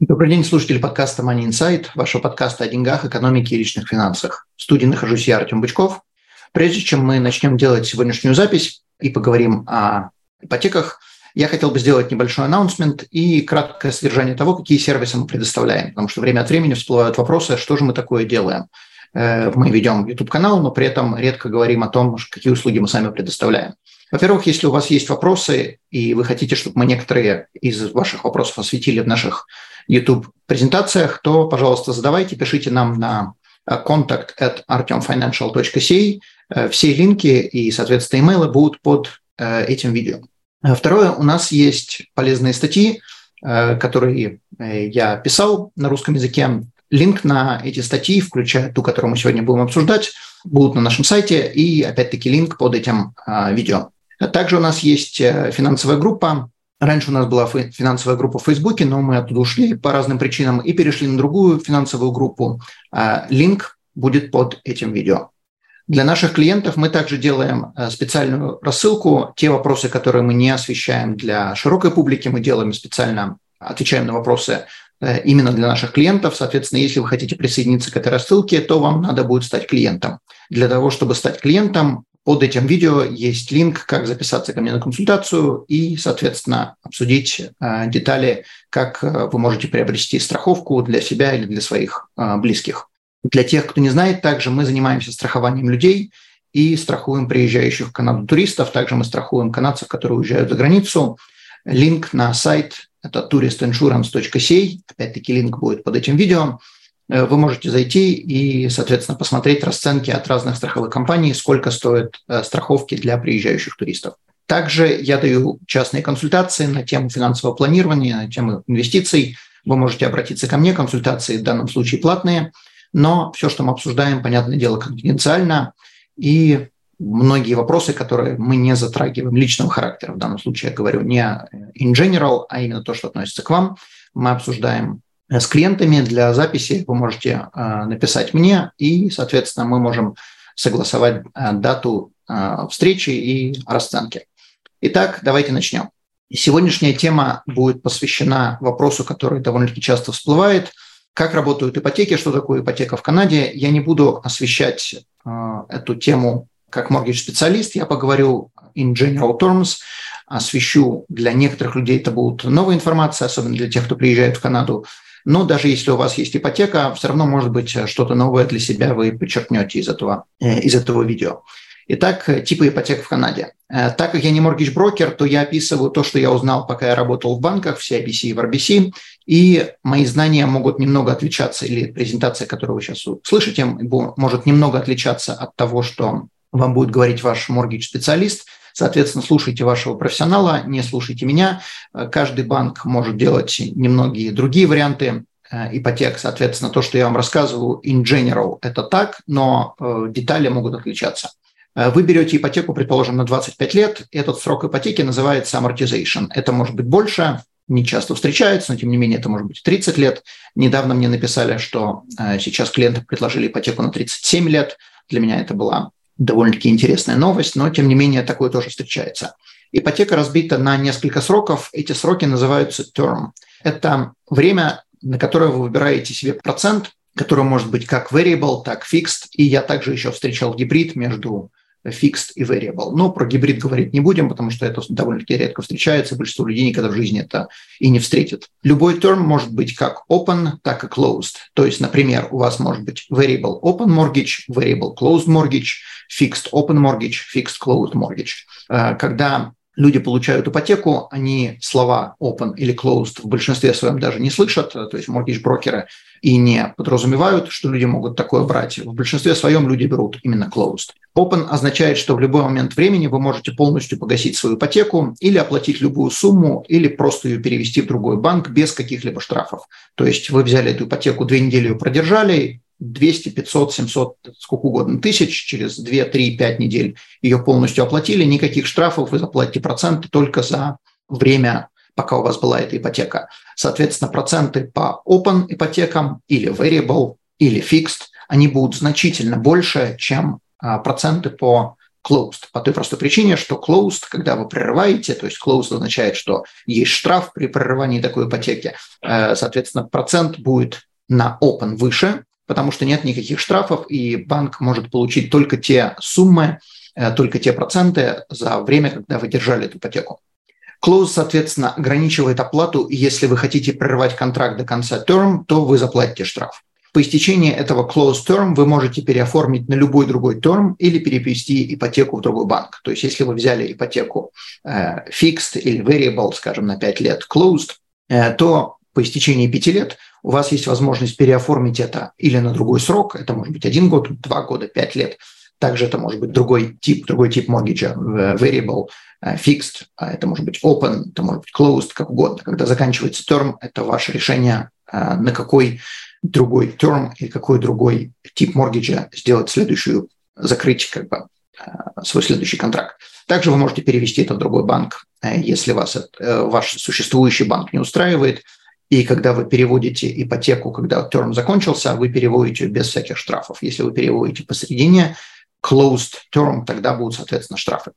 Добрый день, слушатели подкаста Money Insight, вашего подкаста о деньгах, экономике и личных финансах. В студии нахожусь я, Артем Бычков. Прежде чем мы начнем делать сегодняшнюю запись и поговорим о ипотеках, я хотел бы сделать небольшой анонсмент и краткое содержание того, какие сервисы мы предоставляем, потому что время от времени всплывают вопросы, что же мы такое делаем. Э, мы ведем YouTube-канал, но при этом редко говорим о том, какие услуги мы сами предоставляем. Во-первых, если у вас есть вопросы, и вы хотите, чтобы мы некоторые из ваших вопросов осветили в наших YouTube-презентациях, то, пожалуйста, задавайте, пишите нам на contact at artemfinancial.ca. Э, все линки и, соответственно, имейлы будут под э, этим видео. Э, второе, у нас есть полезные статьи, которые я писал на русском языке. Линк на эти статьи, включая ту, которую мы сегодня будем обсуждать, будут на нашем сайте, и опять-таки линк под этим видео. Также у нас есть финансовая группа, Раньше у нас была финансовая группа в Фейсбуке, но мы оттуда ушли по разным причинам и перешли на другую финансовую группу. А, линк будет под этим видео. Для наших клиентов мы также делаем э, специальную рассылку. Те вопросы, которые мы не освещаем для широкой публики, мы делаем специально, отвечаем на вопросы э, именно для наших клиентов. Соответственно, если вы хотите присоединиться к этой рассылке, то вам надо будет стать клиентом. Для того, чтобы стать клиентом, под этим видео есть линк, как записаться ко мне на консультацию и, соответственно, обсудить э, детали, как э, вы можете приобрести страховку для себя или для своих э, близких. Для тех, кто не знает, также мы занимаемся страхованием людей и страхуем приезжающих в Канаду туристов. Также мы страхуем канадцев, которые уезжают за границу. Линк на сайт – это touristinsurance.ca. Опять-таки линк будет под этим видео. Э, вы можете зайти и, соответственно, посмотреть расценки от разных страховых компаний, сколько стоят э, страховки для приезжающих туристов. Также я даю частные консультации на тему финансового планирования, на тему инвестиций. Вы можете обратиться ко мне, консультации в данном случае платные, но все, что мы обсуждаем, понятное дело, конфиденциально, и многие вопросы, которые мы не затрагиваем личного характера, в данном случае я говорю не in general, а именно то, что относится к вам, мы обсуждаем Э, с клиентами для записи вы можете э, написать мне, и, соответственно, мы можем согласовать э, дату встречи и расценки. Итак, давайте начнем. Сегодняшняя тема будет посвящена вопросу, который довольно-таки часто всплывает. Как работают ипотеки, что такое ипотека в Канаде. Я не буду освещать эту тему как mortgage-специалист, я поговорю in general terms, освещу для некоторых людей это будет новая информация, особенно для тех, кто приезжает в Канаду, но даже если у вас есть ипотека, все равно, может быть, что-то новое для себя вы подчеркнете из этого, э, из этого видео. Итак, типы ипотек в Канаде. Э, так как я не mortgage брокер, то я описываю то, что я узнал, пока я работал в банках, в CIBC и в RBC, и мои знания могут немного отличаться, или презентация, которую вы сейчас слышите, может немного отличаться от того, что вам будет говорить ваш mortgage-специалист – Соответственно, слушайте вашего профессионала, не слушайте меня. Э, каждый банк может делать немногие другие варианты э, ипотек. Соответственно, то, что я вам рассказываю in general, это так, но э, детали могут отличаться. Вы берете ипотеку, предположим, на 25 лет. Этот срок ипотеки называется amortization. Это может быть больше, не часто встречается, но тем не менее это может быть 30 лет. Недавно мне написали, что сейчас клиенты предложили ипотеку на 37 лет. Для меня это была довольно-таки интересная новость, но тем не менее такое тоже встречается. Ипотека разбита на несколько сроков. Эти сроки называются term. Это время, на которое вы выбираете себе процент, который может быть как variable, так fixed. И я также еще встречал гибрид между fixed и variable. Но про гибрид говорить не будем, потому что это довольно-таки редко встречается, большинство людей никогда в жизни это и не встретит. Любой term может быть как open, так и closed. То есть, например, у вас может быть variable open mortgage, variable closed mortgage, fixed open mortgage, fixed closed mortgage. Э, когда люди получают ипотеку, они слова open или closed в большинстве своем даже не слышат, то есть mortgage брокеры и не подразумевают, что люди могут такое брать. В большинстве своем люди берут именно closed. Open означает, что в любой момент времени вы можете полностью погасить свою ипотеку или оплатить любую сумму, или просто ее перевести в другой банк без каких-либо штрафов. То есть вы взяли эту ипотеку, две недели ее продержали, 200, 500, 700, сколько угодно тысяч, через 2, 3, 5 недель ее полностью оплатили, никаких штрафов, вы заплатите проценты только за время, пока у вас была эта ипотека. Соответственно, проценты по open ипотекам или variable, или fixed, они будут значительно больше, чем а, проценты по closed. По той простой причине, что closed, когда вы прерываете, то есть closed означает, что есть штраф при прерывании такой ипотеки, э, соответственно, процент будет на open выше, потому что нет никаких штрафов, и банк может получить только те суммы, э, только те проценты за время, когда вы держали эту ипотеку. Close, соответственно, ограничивает оплату, и если вы хотите прерывать контракт до конца term, то вы заплатите штраф. По истечении этого close term вы можете переоформить на любой другой term или перевести ипотеку в другой банк. То есть если вы взяли ипотеку э, fixed или variable, скажем, на 5 лет closed, э, то по истечении 5 лет у вас есть возможность переоформить это или на другой срок, это может быть один год, два года, пять лет, также это может быть другой тип, другой тип mortgage, э, variable, э, fixed, а это может быть open, это может быть closed, как угодно. Когда заканчивается term, это ваше решение, э, на какой другой term или какой другой тип mortgage сделать следующую, закрыть как бы свой следующий контракт. Также вы можете перевести это в другой банк, если вас ваш существующий банк не устраивает – и когда вы переводите ипотеку, когда терм закончился, вы переводите без всяких штрафов. Если вы переводите посередине, closed term, тогда будут, соответственно, штрафы.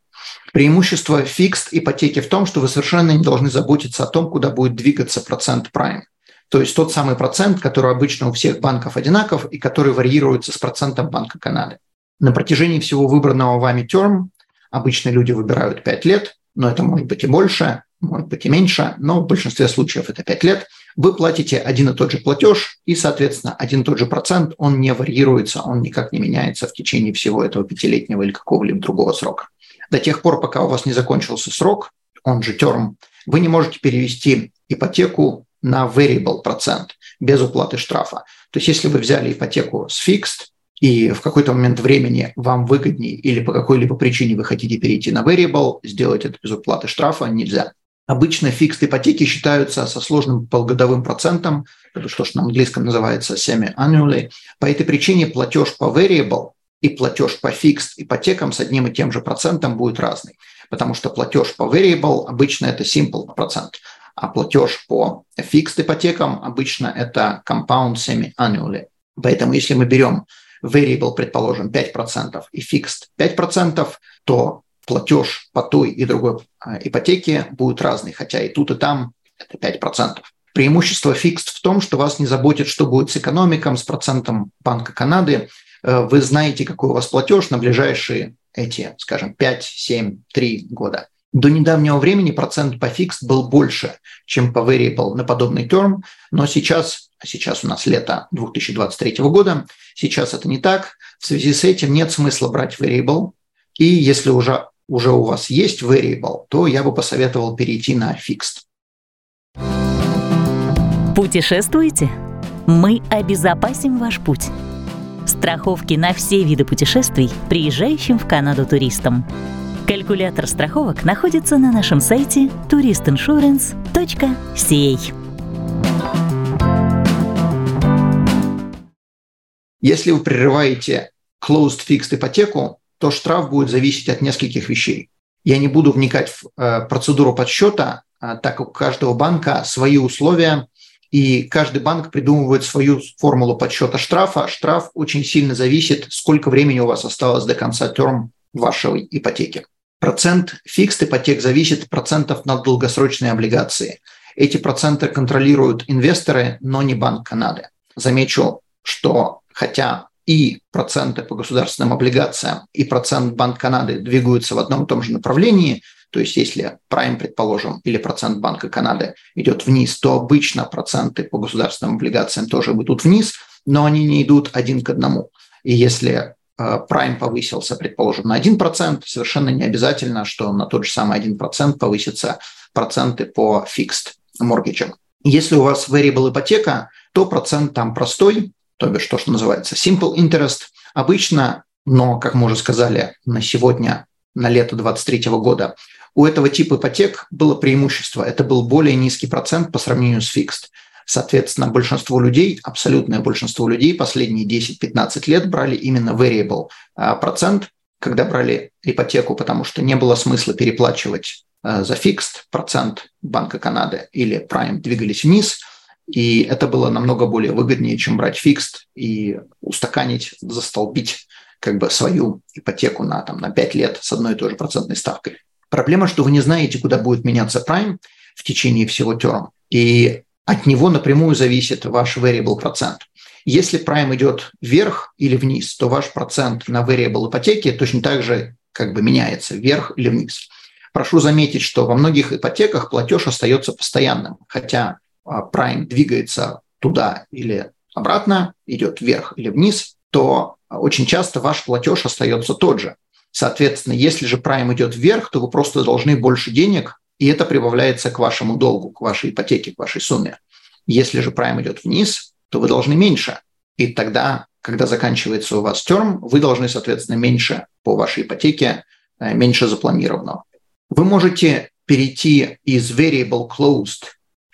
Преимущество fixed ипотеки в том, что вы совершенно не должны заботиться о том, куда будет двигаться процент prime. То есть тот самый процент, который обычно у всех банков одинаков и который варьируется с процентом Банка Канады. На протяжении всего выбранного вами терм обычно люди выбирают 5 лет, но это может быть и больше, может быть и меньше, но в большинстве случаев это 5 лет – вы платите один и тот же платеж, и, соответственно, один и тот же процент, он не варьируется, он никак не меняется в течение всего этого пятилетнего или какого-либо другого срока. До тех пор, пока у вас не закончился срок, он же терм, вы не можете перевести ипотеку на variable процент без уплаты штрафа. То есть если вы взяли ипотеку с fixed, и в какой-то момент времени вам выгоднее или по какой-либо причине вы хотите перейти на variable, сделать это без уплаты штрафа нельзя. Обычно фикс ипотеки считаются со сложным полугодовым процентом, это что, что на английском называется semi-annually. По этой причине платеж по variable и платеж по fixed ипотекам с одним и тем же процентом будет разный. Потому что платеж по variable обычно это simple процент, а платеж по fixed ипотекам обычно это compound semi-annually. Поэтому если мы берем variable, предположим, 5% и fixed 5%, то платеж по той и другой а, ипотеке будет разный, хотя и тут, и там это 5%. Преимущество фикст в том, что вас не заботит, что будет с экономиком, с процентом Банка Канады. Э, вы знаете, какой у вас платеж на ближайшие эти, скажем, 5, 7, 3 года. До недавнего времени процент по фикс был больше, чем по variable на подобный терм, но сейчас, сейчас у нас лето 2023 года, сейчас это не так. В связи с этим нет смысла брать variable, и если уже уже у вас есть variable, то я бы посоветовал перейти на fixed. Путешествуете? Мы обезопасим ваш путь. Страховки на все виды путешествий приезжающим в Канаду туристам. Калькулятор страховок находится на нашем сайте touristinsurance.ca. Если вы прерываете closed fixed ипотеку, то штраф будет зависеть от нескольких вещей. Я не буду вникать в э, процедуру подсчета, а, так как у каждого банка свои условия, и каждый банк придумывает свою формулу подсчета штрафа. Штраф очень сильно зависит, сколько времени у вас осталось до конца терм вашей ипотеки. Процент фикс ипотек зависит от процентов на долгосрочные облигации. Эти проценты контролируют инвесторы, но не Банк Канады. Замечу, что хотя и проценты по государственным облигациям, и процент Банк Канады двигаются в одном и том же направлении, то есть если прайм, предположим, или процент Банка Канады идет вниз, то обычно проценты по государственным облигациям тоже идут вниз, но они не идут один к одному. И если Prime повысился, предположим, на 1%, совершенно не обязательно, что на тот же самый 1% повысятся проценты по fixed mortgage. Если у вас variable ипотека, то процент там простой, то бишь то, что называется simple interest. Обычно, но, как мы уже сказали, на сегодня, на лето 2023 года, у этого типа ипотек было преимущество. Это был более низкий процент по сравнению с fixed. Соответственно, большинство людей, абсолютное большинство людей последние 10-15 лет брали именно variable а, процент, когда брали ипотеку, потому что не было смысла переплачивать а, за fixed процент Банка Канады или Prime двигались вниз, и это было намного более выгоднее, чем брать fixed и устаканить, застолбить как бы свою ипотеку на, там, на 5 лет с одной и той же процентной ставкой. Проблема, что вы не знаете, куда будет меняться Prime в течение всего терма. И от него напрямую зависит ваш variable процент. Если prime идет вверх или вниз, то ваш процент на variable ипотеки точно так же как бы меняется вверх или вниз. Прошу заметить, что во многих ипотеках платеж остается постоянным, хотя prime двигается туда или обратно, идет вверх или вниз, то очень часто ваш платеж остается тот же. Соответственно, если же prime идет вверх, то вы просто должны больше денег и это прибавляется к вашему долгу, к вашей ипотеке, к вашей сумме. Если же прайм идет вниз, то вы должны меньше. И тогда, когда заканчивается у вас терм, вы должны, соответственно, меньше по вашей ипотеке, э, меньше запланированного. Вы можете перейти из variable closed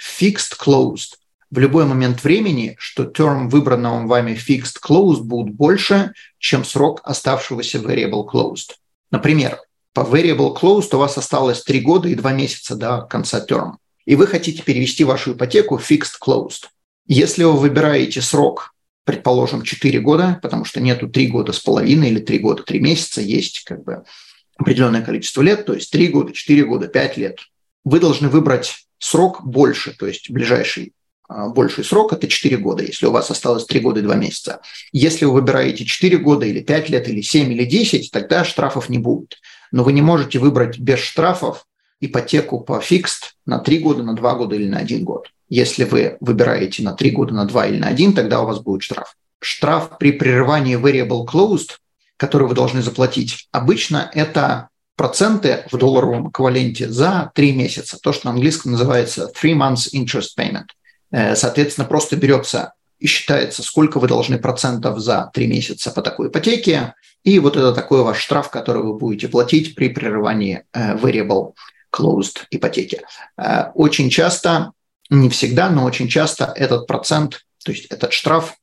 fixed closed в любой момент времени, что терм выбранного вами fixed closed будет больше, чем срок оставшегося variable closed. Например, по variable closed у вас осталось 3 года и 2 месяца до конца терма, и вы хотите перевести вашу ипотеку fixed closed. Если вы выбираете срок, предположим, 4 года, потому что нету 3 года с половиной или 3 года 3 месяца, есть как бы определенное количество лет, то есть 3 года, 4 года, 5 лет, вы должны выбрать срок больше, то есть ближайший а, больший срок – это 4 года, если у вас осталось 3 года и 2 месяца. Если вы выбираете 4 года или 5 лет, или 7, или 10, тогда штрафов не будет но вы не можете выбрать без штрафов ипотеку по фикст на 3 года, на 2 года или на 1 год. Если вы выбираете на 3 года, на 2 или на 1, тогда у вас будет штраф. Штраф при прерывании variable closed, который вы должны заплатить, обычно это проценты в долларовом эквиваленте за 3 месяца, то, что на английском называется three months interest payment. Э, соответственно, просто берется и считается, сколько вы должны процентов за 3 месяца по такой ипотеке, и вот это такой ваш штраф, который вы будете платить при прерывании э, variable closed ипотеки. Э, очень часто, не всегда, но очень часто этот процент, то есть этот штраф,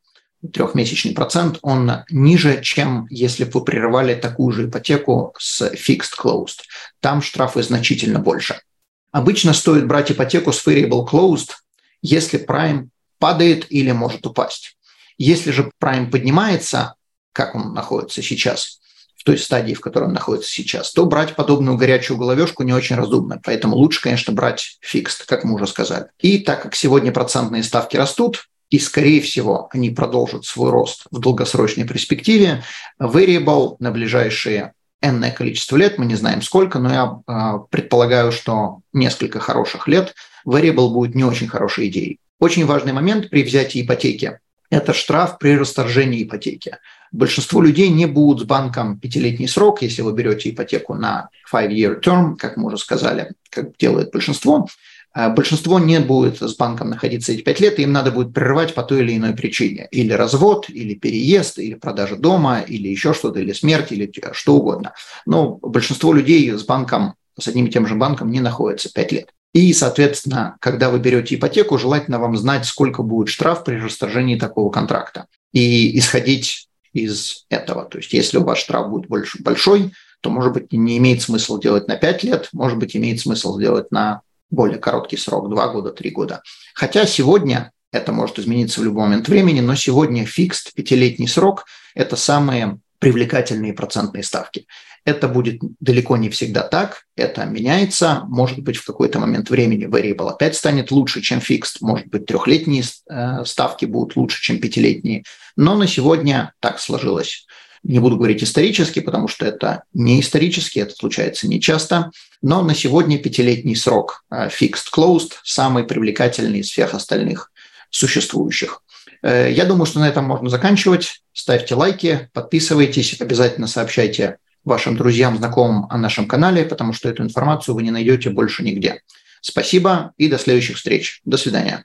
трехмесячный процент, он ниже, чем если бы вы прерывали такую же ипотеку с fixed closed. Там штрафы значительно больше. Обычно стоит брать ипотеку с variable closed, если prime падает или может упасть. Если же prime поднимается, как он находится сейчас, в той стадии, в которой он находится сейчас, то брать подобную горячую головешку не очень разумно. Поэтому лучше, конечно, брать фикст, как мы уже сказали. И так как сегодня процентные ставки растут, и, скорее всего, они продолжат свой рост в долгосрочной перспективе, variable на ближайшие энное количество лет, мы не знаем сколько, но я э, предполагаю, что несколько хороших лет variable будет не очень хорошей идеей. Очень важный момент при взятии ипотеки – это штраф при расторжении ипотеки. Большинство людей не будут с банком пятилетний срок, если вы берете ипотеку на five-year term, как мы уже сказали, как делает большинство. А большинство не будет с банком находиться эти пять лет, и им надо будет прерывать по той или иной причине. Или развод, или переезд, или продажа дома, или еще что-то, или смерть, или что угодно. Но большинство людей с банком, с одним и тем же банком не находится пять лет. И, соответственно, когда вы берете ипотеку, желательно вам знать, сколько будет штраф при расторжении такого контракта. И исходить из этого. То есть если у вас штраф будет больше, большой, то, может быть, не имеет смысла делать на 5 лет, может быть, имеет смысл сделать на более короткий срок, 2 года, 3 года. Хотя сегодня это может измениться в любой момент времени, но сегодня фикст, пятилетний срок – это самые привлекательные процентные ставки. Это будет далеко не всегда так, это меняется. Может быть, в какой-то момент времени variable опять станет лучше, чем fixed. Может быть, трехлетние э, ставки будут лучше, чем пятилетние. Но на сегодня так сложилось. Не буду говорить исторически, потому что это не исторически, это случается нечасто. Но на сегодня пятилетний срок э, fixed closed самый привлекательный из всех остальных существующих. Э, я думаю, что на этом можно заканчивать. Ставьте лайки, подписывайтесь, обязательно сообщайте вашим друзьям, знакомым о нашем канале, потому что эту информацию вы не найдете больше нигде. Спасибо и до следующих встреч. До свидания.